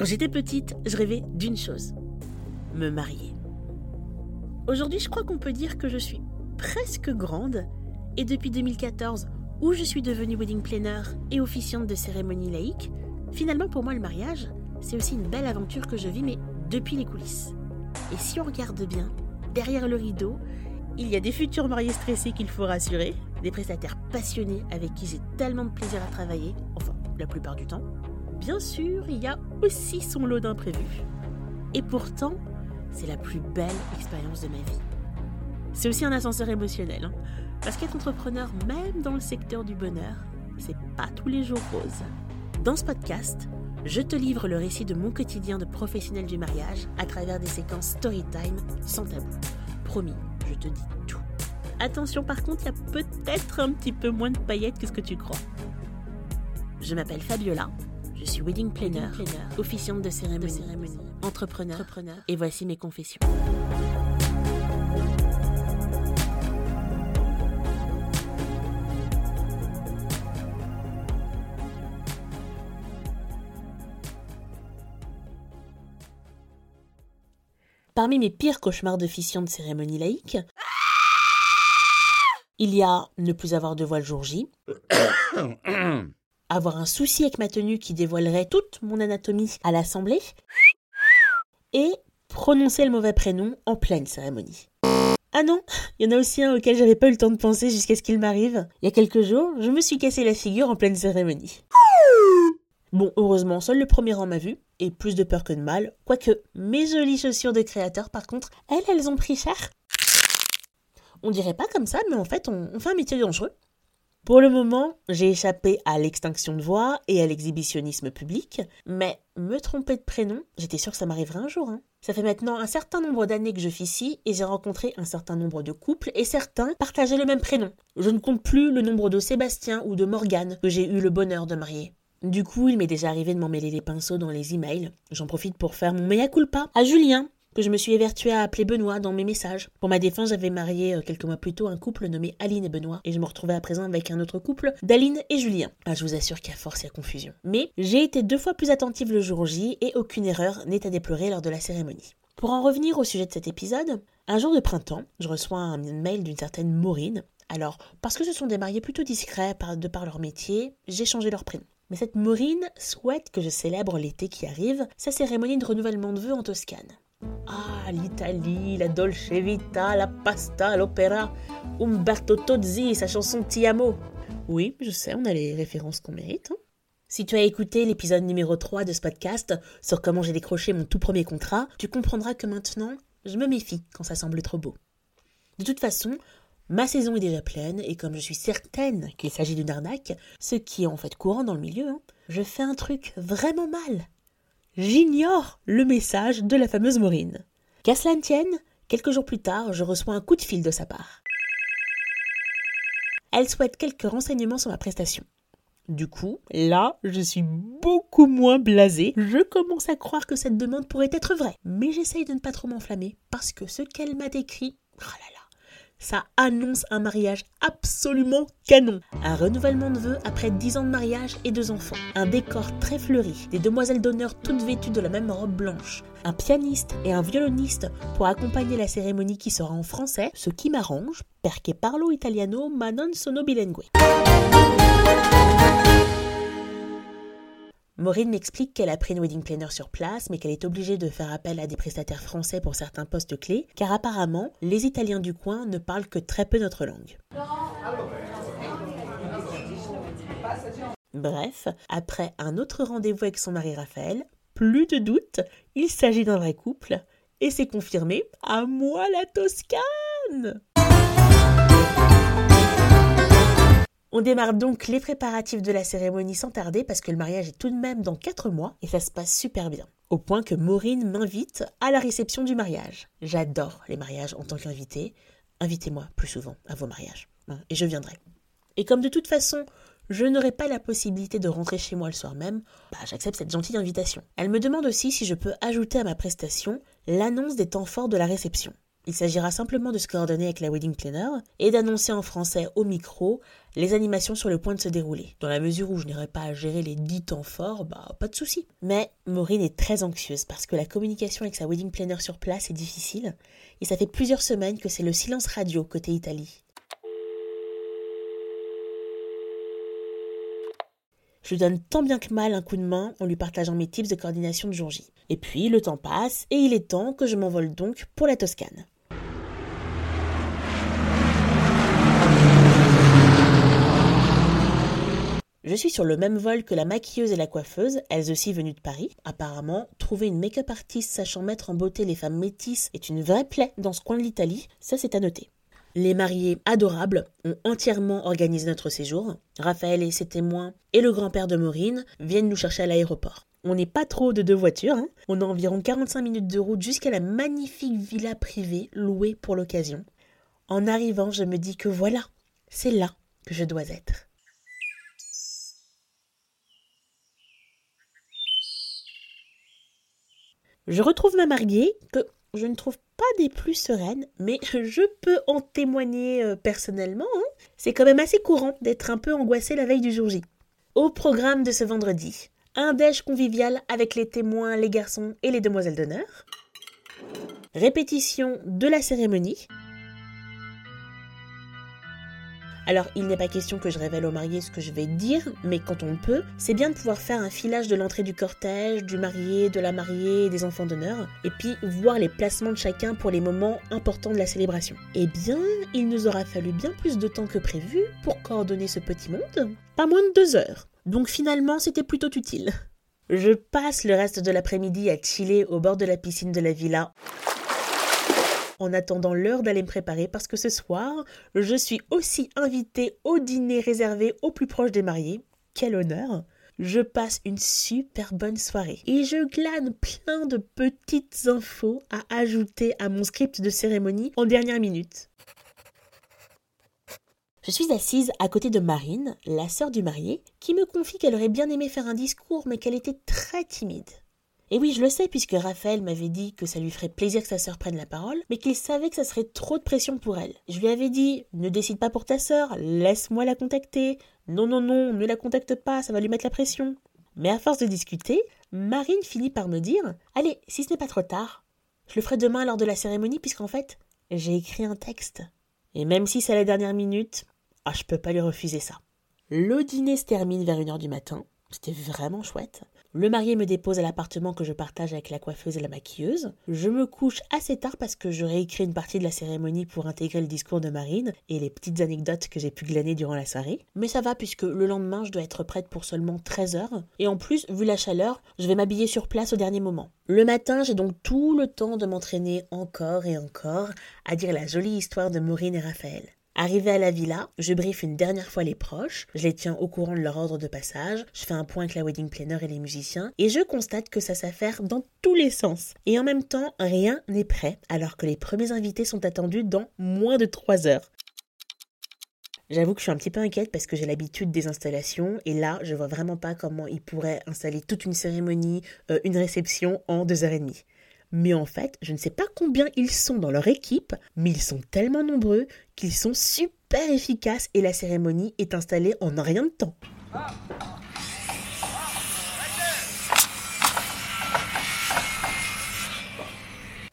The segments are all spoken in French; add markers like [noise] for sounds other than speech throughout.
Quand j'étais petite, je rêvais d'une chose me marier. Aujourd'hui, je crois qu'on peut dire que je suis presque grande et depuis 2014, où je suis devenue wedding planner et officiante de cérémonie laïque, finalement pour moi le mariage, c'est aussi une belle aventure que je vis, mais depuis les coulisses. Et si on regarde bien, derrière le rideau, il y a des futurs mariés stressés qu'il faut rassurer, des prestataires passionnés avec qui j'ai tellement de plaisir à travailler, enfin la plupart du temps. Bien sûr, il y a aussi son lot d'imprévus. Et pourtant, c'est la plus belle expérience de ma vie. C'est aussi un ascenseur émotionnel, hein. parce qu'être entrepreneur, même dans le secteur du bonheur, c'est pas tous les jours rose. Dans ce podcast, je te livre le récit de mon quotidien de professionnel du mariage à travers des séquences story time sans tabou. Promis, je te dis tout. Attention par contre, il y a peut-être un petit peu moins de paillettes que ce que tu crois. Je m'appelle Fabiola, je suis wedding planner, officiante de cérémonie, entrepreneur, entrepreneur, et voici mes confessions. Parmi mes pires cauchemars d'officiant de cérémonie laïque, il y a ne plus avoir de voile jour J, avoir un souci avec ma tenue qui dévoilerait toute mon anatomie à l'assemblée, et prononcer le mauvais prénom en pleine cérémonie. Ah non, il y en a aussi un auquel j'avais pas eu le temps de penser jusqu'à ce qu'il m'arrive. Il y a quelques jours, je me suis cassé la figure en pleine cérémonie. Bon, heureusement, seul le premier rang m'a vu, et plus de peur que de mal, quoique mes jolies chaussures de créateur, par contre, elles, elles ont pris cher. On dirait pas comme ça, mais en fait, on, fait un métier dangereux. Pour le moment, j'ai échappé à l'extinction de voix et à l'exhibitionnisme public, mais me tromper de prénom, j'étais sûre que ça m'arriverait un jour. Hein. Ça fait maintenant un certain nombre d'années que je fais ici et j'ai rencontré un certain nombre de couples et certains partageaient le même prénom. Je ne compte plus le nombre de Sébastien ou de Morgane que j'ai eu le bonheur de marier. Du coup, il m'est déjà arrivé de m'emmêler les pinceaux dans les emails. J'en profite pour faire mon mea culpa à Julien, que je me suis évertué à appeler Benoît dans mes messages. Pour ma défense, j'avais marié euh, quelques mois plus tôt un couple nommé Aline et Benoît, et je me retrouvais à présent avec un autre couple d'Aline et Julien. Ah, je vous assure qu'il y a force et confusion. Mais j'ai été deux fois plus attentive le jour J, et aucune erreur n'est à déplorer lors de la cérémonie. Pour en revenir au sujet de cet épisode, un jour de printemps, je reçois un mail d'une certaine Maureen. Alors, parce que ce sont des mariés plutôt discrets de par leur métier, j'ai changé leur prénom. Mais cette Maureen souhaite que je célèbre l'été qui arrive sa cérémonie de renouvellement de vœux en Toscane. Ah, l'Italie, la Dolce Vita, la pasta, l'opéra, Umberto Tozzi, sa chanson Ti amo. Oui, je sais, on a les références qu'on mérite. Hein. Si tu as écouté l'épisode numéro 3 de ce podcast sur comment j'ai décroché mon tout premier contrat, tu comprendras que maintenant, je me méfie quand ça semble trop beau. De toute façon, Ma saison est déjà pleine et comme je suis certaine qu'il s'agit d'une arnaque, ce qui est en fait courant dans le milieu, hein, je fais un truc vraiment mal. J'ignore le message de la fameuse Maureen. Qu'à cela ne tienne, quelques jours plus tard, je reçois un coup de fil de sa part. Elle souhaite quelques renseignements sur ma prestation. Du coup, là, je suis beaucoup moins blasée. Je commence à croire que cette demande pourrait être vraie. Mais j'essaye de ne pas trop m'enflammer parce que ce qu'elle m'a décrit, oh là là, ça annonce un mariage absolument canon. Un renouvellement de vœux après 10 ans de mariage et deux enfants. Un décor très fleuri, des demoiselles d'honneur toutes vêtues de la même robe blanche. Un pianiste et un violoniste pour accompagner la cérémonie qui sera en français, ce qui m'arrange, perché parlo italiano ma non sono bilingue. Maureen m'explique qu'elle a pris une wedding planner sur place, mais qu'elle est obligée de faire appel à des prestataires français pour certains postes clés, car apparemment, les Italiens du coin ne parlent que très peu notre langue. Bref, après un autre rendez-vous avec son mari Raphaël, plus de doute, il s'agit d'un vrai couple, et c'est confirmé, à moi la Toscane On démarre donc les préparatifs de la cérémonie sans tarder parce que le mariage est tout de même dans 4 mois et ça se passe super bien. Au point que Maureen m'invite à la réception du mariage. J'adore les mariages en tant qu'invité. Invitez-moi plus souvent à vos mariages hein, et je viendrai. Et comme de toute façon, je n'aurai pas la possibilité de rentrer chez moi le soir même, bah, j'accepte cette gentille invitation. Elle me demande aussi si je peux ajouter à ma prestation l'annonce des temps forts de la réception. Il s'agira simplement de se coordonner avec la wedding planner et d'annoncer en français au micro les animations sur le point de se dérouler. Dans la mesure où je n'irai pas à gérer les dix temps forts, bah pas de souci. Mais Maureen est très anxieuse parce que la communication avec sa wedding planner sur place est difficile et ça fait plusieurs semaines que c'est le silence radio côté Italie. Je donne tant bien que mal un coup de main en lui partageant mes tips de coordination de jour J. Et puis le temps passe et il est temps que je m'envole donc pour la Toscane. Je suis sur le même vol que la maquilleuse et la coiffeuse, elles aussi venues de Paris. Apparemment, trouver une make-up artiste sachant mettre en beauté les femmes métisses est une vraie plaie dans ce coin de l'Italie, ça c'est à noter. Les mariés adorables ont entièrement organisé notre séjour. Raphaël et ses témoins et le grand-père de Maureen viennent nous chercher à l'aéroport. On n'est pas trop de deux voitures, hein. on a environ 45 minutes de route jusqu'à la magnifique villa privée louée pour l'occasion. En arrivant, je me dis que voilà, c'est là que je dois être. Je retrouve ma mariée, que je ne trouve pas des plus sereines, mais [laughs] je peux en témoigner euh, personnellement. Hein. C'est quand même assez courant d'être un peu angoissé la veille du jour J. Au programme de ce vendredi, un déj convivial avec les témoins, les garçons et les demoiselles d'honneur. Répétition de la cérémonie. Alors, il n'est pas question que je révèle aux mariés ce que je vais dire, mais quand on peut, c'est bien de pouvoir faire un filage de l'entrée du cortège, du marié, de la mariée des enfants d'honneur, et puis voir les placements de chacun pour les moments importants de la célébration. Eh bien, il nous aura fallu bien plus de temps que prévu pour coordonner ce petit monde. Pas moins de deux heures. Donc finalement, c'était plutôt utile. Je passe le reste de l'après-midi à chiller au bord de la piscine de la villa en attendant l'heure d'aller me préparer parce que ce soir, je suis aussi invitée au dîner réservé aux plus proches des mariés. Quel honneur je passe une super bonne soirée et je glane plein de petites infos à ajouter à mon script de cérémonie en dernière minute. Je suis assise à côté de Marine, la sœur du marié, qui me confie qu'elle aurait bien aimé faire un discours mais qu'elle était très timide. Et oui, je le sais, puisque Raphaël m'avait dit que ça lui ferait plaisir que sa sœur prenne la parole, mais qu'il savait que ça serait trop de pression pour elle. Je lui avais dit Ne décide pas pour ta sœur, laisse-moi la contacter. Non, non, non, ne la contacte pas, ça va lui mettre la pression. Mais à force de discuter, Marine finit par me dire Allez, si ce n'est pas trop tard, je le ferai demain lors de la cérémonie, puisqu'en fait, j'ai écrit un texte. Et même si c'est la dernière minute, ah, je peux pas lui refuser ça. Le dîner se termine vers une heure du matin. C'était vraiment chouette. Le marié me dépose à l'appartement que je partage avec la coiffeuse et la maquilleuse. Je me couche assez tard parce que je réécris une partie de la cérémonie pour intégrer le discours de Marine et les petites anecdotes que j'ai pu glaner durant la soirée. Mais ça va puisque le lendemain je dois être prête pour seulement 13 heures. Et en plus, vu la chaleur, je vais m'habiller sur place au dernier moment. Le matin, j'ai donc tout le temps de m'entraîner encore et encore à dire la jolie histoire de Maureen et Raphaël. Arrivé à la villa, je briefe une dernière fois les proches, je les tiens au courant de leur ordre de passage, je fais un point avec la wedding planner et les musiciens, et je constate que ça s'affaire dans tous les sens. Et en même temps, rien n'est prêt, alors que les premiers invités sont attendus dans moins de 3 heures. J'avoue que je suis un petit peu inquiète parce que j'ai l'habitude des installations et là, je vois vraiment pas comment ils pourraient installer toute une cérémonie, euh, une réception en deux heures et demie. Mais en fait, je ne sais pas combien ils sont dans leur équipe, mais ils sont tellement nombreux qu'ils sont super efficaces et la cérémonie est installée en rien de temps.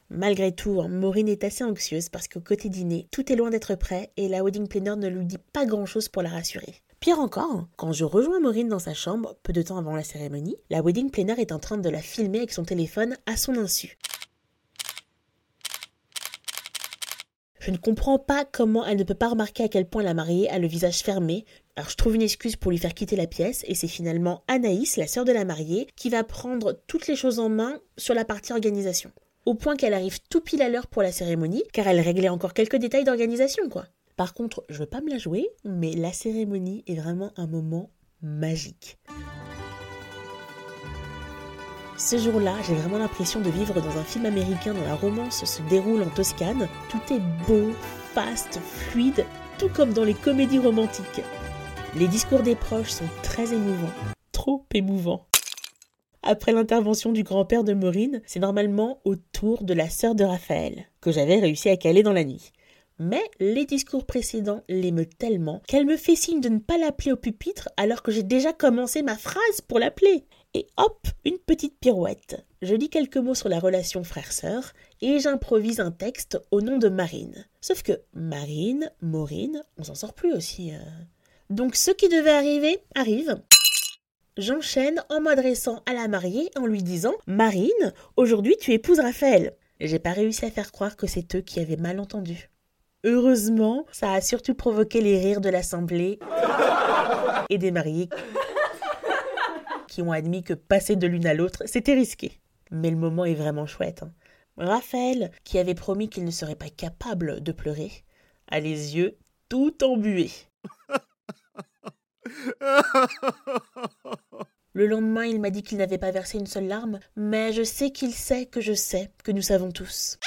Malgré tout, hein, Maureen est assez anxieuse parce qu'au côté dîner, tout est loin d'être prêt et la wedding planner ne lui dit pas grand chose pour la rassurer. Pire encore, quand je rejoins Maureen dans sa chambre, peu de temps avant la cérémonie, la wedding planner est en train de la filmer avec son téléphone à son insu. Je ne comprends pas comment elle ne peut pas remarquer à quel point la mariée a le visage fermé. Alors je trouve une excuse pour lui faire quitter la pièce et c'est finalement Anaïs, la sœur de la mariée, qui va prendre toutes les choses en main sur la partie organisation. Au point qu'elle arrive tout pile à l'heure pour la cérémonie, car elle réglait encore quelques détails d'organisation, quoi. Par contre, je veux pas me la jouer, mais la cérémonie est vraiment un moment magique. Ce jour-là, j'ai vraiment l'impression de vivre dans un film américain dont la romance se déroule en Toscane. Tout est beau, fast, fluide, tout comme dans les comédies romantiques. Les discours des proches sont très émouvants, trop émouvants. après l'intervention du grand-père de Maureen, c'est normalement au tour de la sœur de Raphaël, que j'avais réussi à caler dans la nuit. Mais les discours précédents l'émeut tellement qu'elle me fait signe de ne pas l'appeler au pupitre alors que j'ai déjà commencé ma phrase pour l'appeler. Et hop, une petite pirouette. Je dis quelques mots sur la relation frère-sœur et j'improvise un texte au nom de Marine. Sauf que Marine, Maureen, on s'en sort plus aussi. Euh. Donc ce qui devait arriver arrive. J'enchaîne en m'adressant à la mariée en lui disant Marine, aujourd'hui tu épouses Raphaël. J'ai pas réussi à faire croire que c'est eux qui avaient mal entendu. Heureusement, ça a surtout provoqué les rires de l'assemblée [laughs] et des mariés qui ont admis que passer de l'une à l'autre, c'était risqué. Mais le moment est vraiment chouette. Hein. Raphaël, qui avait promis qu'il ne serait pas capable de pleurer, a les yeux tout embués. [laughs] Le lendemain, il m'a dit qu'il n'avait pas versé une seule larme, mais je sais qu'il sait que je sais que nous savons tous.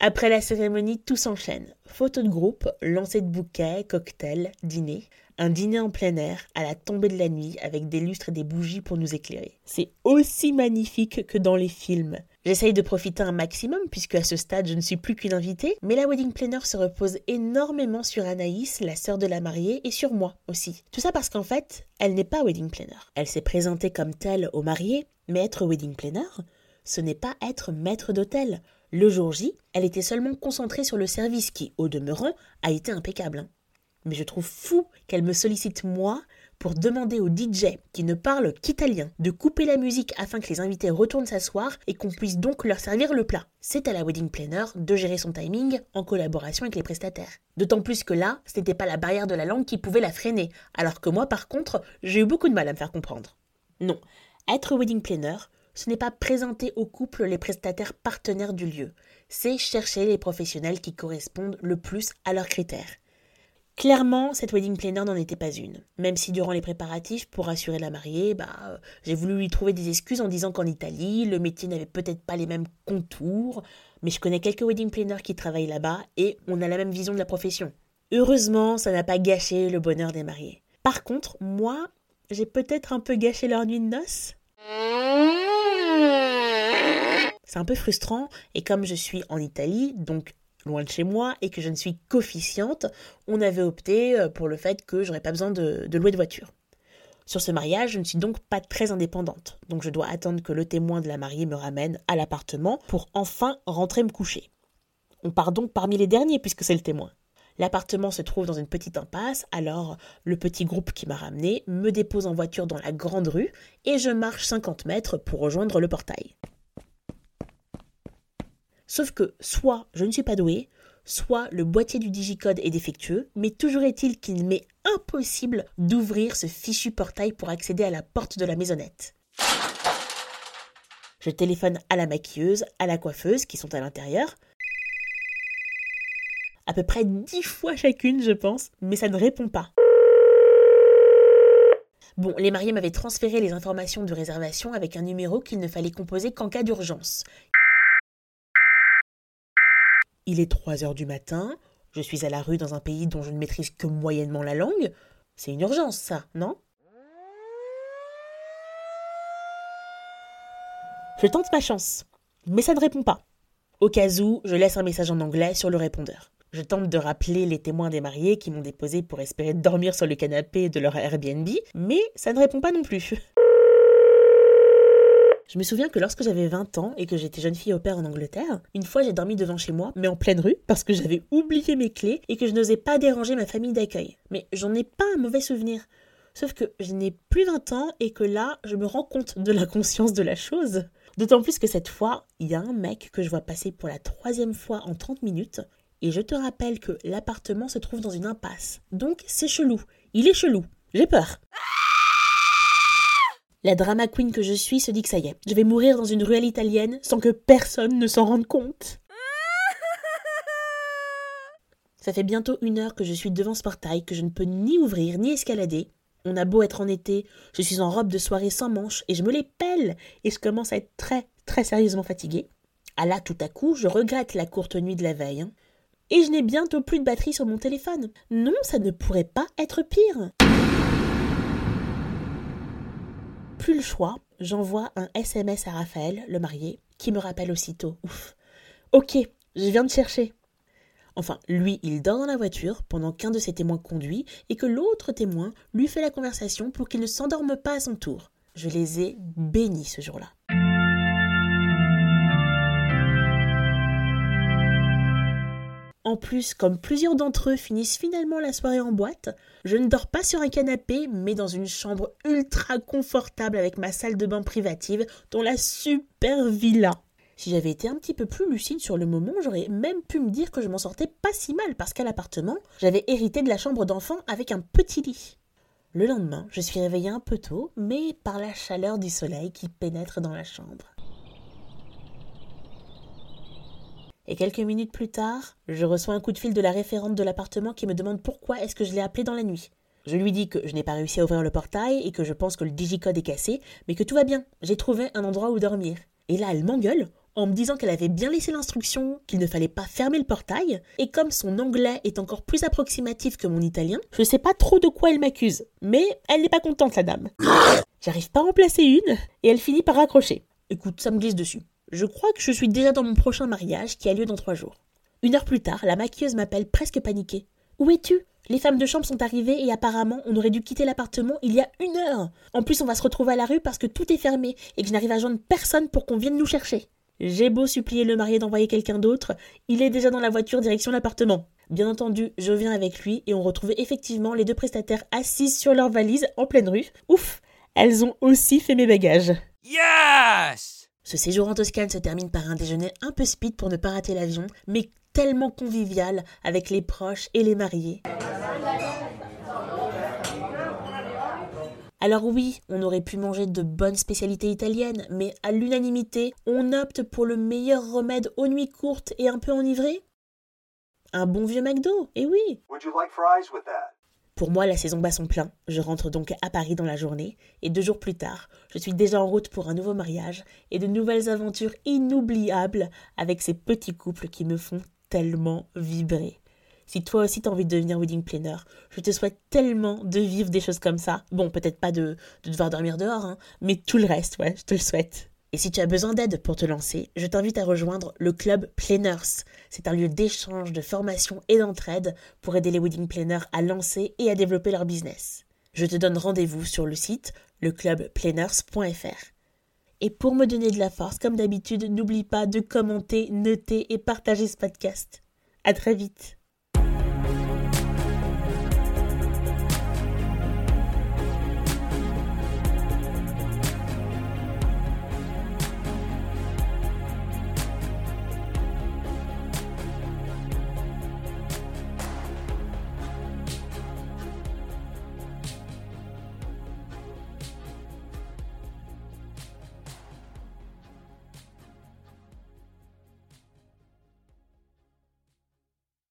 Après la cérémonie, tout s'enchaîne. Photos de groupe, lancer de bouquets, cocktails, dîner. Un dîner en plein air, à la tombée de la nuit, avec des lustres et des bougies pour nous éclairer. C'est aussi magnifique que dans les films. J'essaye de profiter un maximum, puisque à ce stade je ne suis plus qu'une invitée, mais la wedding planner se repose énormément sur Anaïs, la sœur de la mariée, et sur moi aussi. Tout ça parce qu'en fait, elle n'est pas wedding planner. Elle s'est présentée comme telle au marié, mais être wedding planner, ce n'est pas être maître d'hôtel. Le jour J, elle était seulement concentrée sur le service qui, au demeurant, a été impeccable. Hein. Mais je trouve fou qu'elle me sollicite moi pour demander au DJ, qui ne parle qu'italien, de couper la musique afin que les invités retournent s'asseoir et qu'on puisse donc leur servir le plat. C'est à la wedding planner de gérer son timing en collaboration avec les prestataires. D'autant plus que là, ce n'était pas la barrière de la langue qui pouvait la freiner, alors que moi par contre, j'ai eu beaucoup de mal à me faire comprendre. Non, être wedding planner, ce n'est pas présenter au couple les prestataires partenaires du lieu, c'est chercher les professionnels qui correspondent le plus à leurs critères. Clairement, cette wedding planner n'en était pas une. Même si durant les préparatifs, pour rassurer la mariée, bah, euh, j'ai voulu lui trouver des excuses en disant qu'en Italie, le métier n'avait peut-être pas les mêmes contours, mais je connais quelques wedding planners qui travaillent là-bas et on a la même vision de la profession. Heureusement, ça n'a pas gâché le bonheur des mariés. Par contre, moi, j'ai peut-être un peu gâché leur nuit de noces. C'est un peu frustrant et comme je suis en Italie, donc loin de chez moi et que je ne suis qu'officiante, on avait opté euh, pour le fait que j'aurais pas besoin de, de louer de voiture. Sur ce mariage, je ne suis donc pas très indépendante, donc je dois attendre que le témoin de la mariée me ramène à l'appartement pour enfin rentrer me coucher. On part donc parmi les derniers puisque c'est le témoin. L'appartement se trouve dans une petite impasse, alors le petit groupe qui m'a ramené me dépose en voiture dans la grande rue et je marche 50 mètres pour rejoindre le portail. Sauf que soit je ne suis pas doué, soit le boîtier du digicode est défectueux, mais toujours est-il qu'il m'est impossible d'ouvrir ce fichu portail pour accéder à la porte de la maisonnette. Je téléphone à la maquilleuse, à la coiffeuse qui sont à l'intérieur. À peu près dix fois chacune, je pense, mais ça ne répond pas. Bon, les mariés m'avaient transféré les informations de réservation avec un numéro qu'il ne fallait composer qu'en cas d'urgence. Il est 3 heures du matin, je suis à la rue dans un pays dont je ne maîtrise que moyennement la langue. C'est une urgence, ça, non? Je tente ma chance, mais ça ne répond pas. Au cas où, je laisse un message en anglais sur le répondeur. Je tente de rappeler les témoins des mariés qui m'ont déposé pour espérer dormir sur le canapé de leur Airbnb, mais ça ne répond pas non plus. [laughs] Je me souviens que lorsque j'avais 20 ans et que j'étais jeune fille au père en Angleterre, une fois j'ai dormi devant chez moi, mais en pleine rue, parce que j'avais oublié mes clés et que je n'osais pas déranger ma famille d'accueil. Mais j'en ai pas un mauvais souvenir. Sauf que je n'ai plus 20 ans et que là, je me rends compte de la conscience de la chose. D'autant plus que cette fois, il y a un mec que je vois passer pour la troisième fois en 30 minutes. Et je te rappelle que l'appartement se trouve dans une impasse. Donc c'est chelou. Il est chelou. J'ai peur. La drama queen que je suis se dit que ça y est, je vais mourir dans une ruelle italienne sans que personne ne s'en rende compte. [laughs] Ça fait bientôt une heure que je suis devant ce portail que je ne peux ni ouvrir ni escalader. On a beau être en été, je suis en robe de soirée sans manches et je me les pelle et je commence à être très très sérieusement fatiguée. Ah là, tout à coup, je regrette la courte nuit de la veille. Hein. Et je n'ai bientôt plus de batterie sur mon téléphone. Non, ça ne pourrait pas être pire. Le choix, j'envoie un SMS à Raphaël, le marié, qui me rappelle aussitôt. Ouf. Ok, je viens de chercher. Enfin, lui, il dort dans la voiture pendant qu'un de ses témoins conduit et que l'autre témoin lui fait la conversation pour qu'il ne s'endorme pas à son tour. Je les ai bénis ce jour-là. En plus, comme plusieurs d'entre eux finissent finalement la soirée en boîte, je ne dors pas sur un canapé, mais dans une chambre ultra confortable avec ma salle de bain privative dans la super villa. Si j'avais été un petit peu plus lucide sur le moment, j'aurais même pu me dire que je m'en sortais pas si mal parce qu'à l'appartement, j'avais hérité de la chambre d'enfant avec un petit lit. Le lendemain, je suis réveillée un peu tôt, mais par la chaleur du soleil qui pénètre dans la chambre. Et quelques minutes plus tard, je reçois un coup de fil de la référente de l'appartement qui me demande pourquoi est-ce que je l'ai appelé dans la nuit. Je lui dis que je n'ai pas réussi à ouvrir le portail et que je pense que le digicode est cassé, mais que tout va bien, j'ai trouvé un endroit où dormir. Et là, elle m'engueule en me disant qu'elle avait bien laissé l'instruction, qu'il ne fallait pas fermer le portail, et comme son anglais est encore plus approximatif que mon italien, je sais pas trop de quoi elle m'accuse, mais elle n'est pas contente, la dame. J'arrive pas à en placer une, et elle finit par raccrocher. Écoute, ça me glisse dessus. Je crois que je suis déjà dans mon prochain mariage qui a lieu dans trois jours. Une heure plus tard, la maquilleuse m'appelle presque paniquée. Où es-tu? Les femmes de chambre sont arrivées et apparemment on aurait dû quitter l'appartement il y a une heure. En plus, on va se retrouver à la rue parce que tout est fermé et que je n'arrive à joindre personne pour qu'on vienne nous chercher. J'ai beau supplier le marié d'envoyer quelqu'un d'autre, il est déjà dans la voiture direction l'appartement. Bien entendu, je viens avec lui et on retrouve effectivement les deux prestataires assises sur leur valise en pleine rue. Ouf, elles ont aussi fait mes bagages. Yes ce séjour en Toscane se termine par un déjeuner un peu speed pour ne pas rater l'avion, mais tellement convivial avec les proches et les mariés. Alors oui, on aurait pu manger de bonnes spécialités italiennes, mais à l'unanimité, on opte pour le meilleur remède aux nuits courtes et un peu enivrées. Un bon vieux McDo, eh oui pour moi, la saison bat son plein. Je rentre donc à Paris dans la journée, et deux jours plus tard, je suis déjà en route pour un nouveau mariage et de nouvelles aventures inoubliables avec ces petits couples qui me font tellement vibrer. Si toi aussi t'as envie de devenir wedding planner, je te souhaite tellement de vivre des choses comme ça. Bon, peut-être pas de, devoir dormir dehors, hein, mais tout le reste, ouais, je te le souhaite. Et si tu as besoin d'aide pour te lancer, je t'invite à rejoindre le club Planners. C'est un lieu d'échange, de formation et d'entraide pour aider les wedding planners à lancer et à développer leur business. Je te donne rendez-vous sur le site leclubplanners.fr. Et pour me donner de la force, comme d'habitude, n'oublie pas de commenter, noter et partager ce podcast. À très vite.